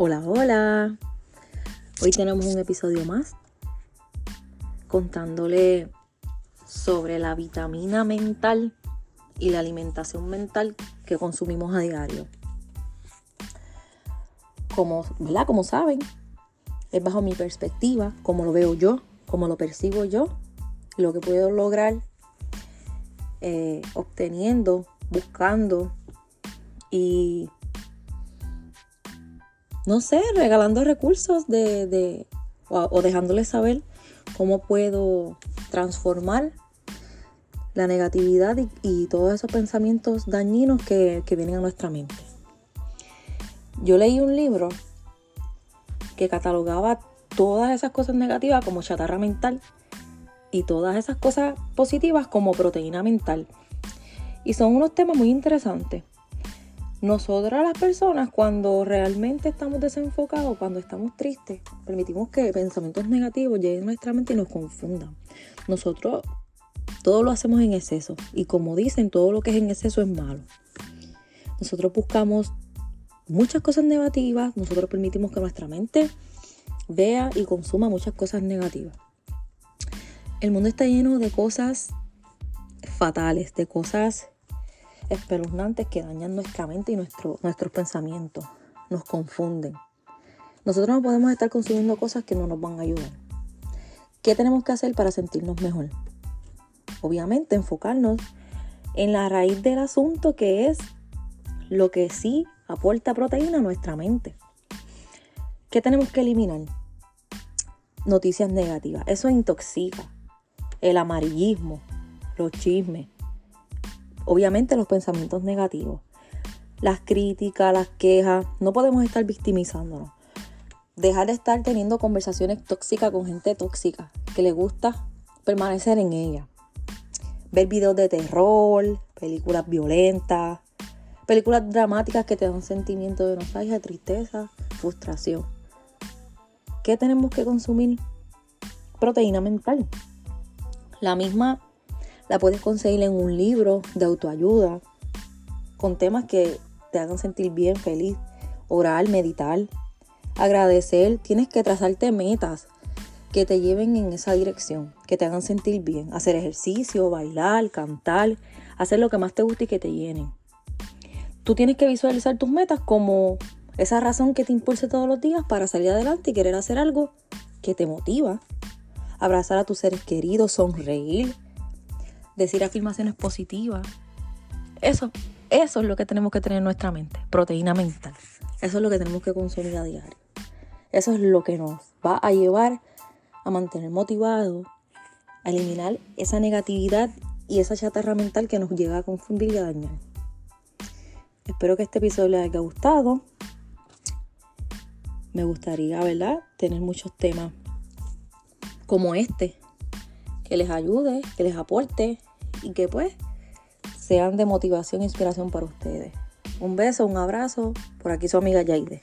Hola, hola. Hoy tenemos un episodio más contándole sobre la vitamina mental y la alimentación mental que consumimos a diario. Como, ¿verdad? Como saben, es bajo mi perspectiva, como lo veo yo, como lo percibo yo, lo que puedo lograr eh, obteniendo, buscando y no sé, regalando recursos de, o, dejándoles saber cómo puedo transformar la negatividad y, todos esos pensamientos dañinos que, que vienen a nuestra mente. Yo leí un libro que catalogaba todas esas cosas negativas como chatarra mental y todas esas cosas positivas como proteína mental. Y son unos temas muy interesantes. Nosotras las personas cuando realmente estamos desenfocados, cuando estamos tristes, permitimos que pensamientos negativos lleguen a nuestra mente y nos confundan. Nosotros todo lo hacemos en exceso y como dicen, todo lo que es en exceso es malo. Nosotros buscamos muchas cosas negativas, nosotros permitimos que nuestra mente vea y consuma muchas cosas negativas. El mundo está lleno de cosas fatales, de cosas espeluznantes que dañan nuestra mente y nuestro, nuestros pensamientos, nos confunden. Nosotros no podemos estar consumiendo cosas que no nos van a ayudar. ¿Qué tenemos que hacer para sentirnos mejor? Obviamente enfocarnos en la raíz del asunto que es lo que sí aporta proteína a nuestra mente. ¿Qué tenemos que eliminar? Noticias negativas. Eso intoxica. El amarillismo, los chismes, obviamente los pensamientos negativos, las críticas, las quejas, no podemos estar victimizándonos. Dejar de estar teniendo conversaciones tóxicas con gente tóxica que le gusta permanecer en ella. Ver videos de terror, películas violentas, películas dramáticas que te dan sentimiento de nostalgia, tristeza, frustración. ¿Qué tenemos que consumir? Proteína mental. La misma la puedes conseguir en un libro de autoayuda con temas que te hagan sentir bien, feliz, orar, meditar, agradecer. Tienes que trazarte metas que te lleven en esa dirección, que te hagan sentir bien. Hacer ejercicio, bailar, cantar, hacer lo que más te guste y que te llenen. Tú tienes que visualizar tus metas como esa razón que te impulse todos los días para salir adelante y querer hacer algo que te motiva. Abrazar a tus seres queridos, sonreír, decir afirmaciones positivas. Eso, eso es lo que tenemos que tener en nuestra mente, proteína mental. Eso es lo que tenemos que consumir a diario. Eso es lo que nos va a llevar a mantener motivados, a eliminar esa negatividad y esa chatarra mental que nos llega a confundir y a dañar. Espero que este episodio les haya gustado. Me gustaría, ¿verdad?, tener muchos temas como este que les ayude, que les aporte y que pues sean de motivación e inspiración para ustedes. Un beso, un abrazo. Por aquí su amiga Yaide.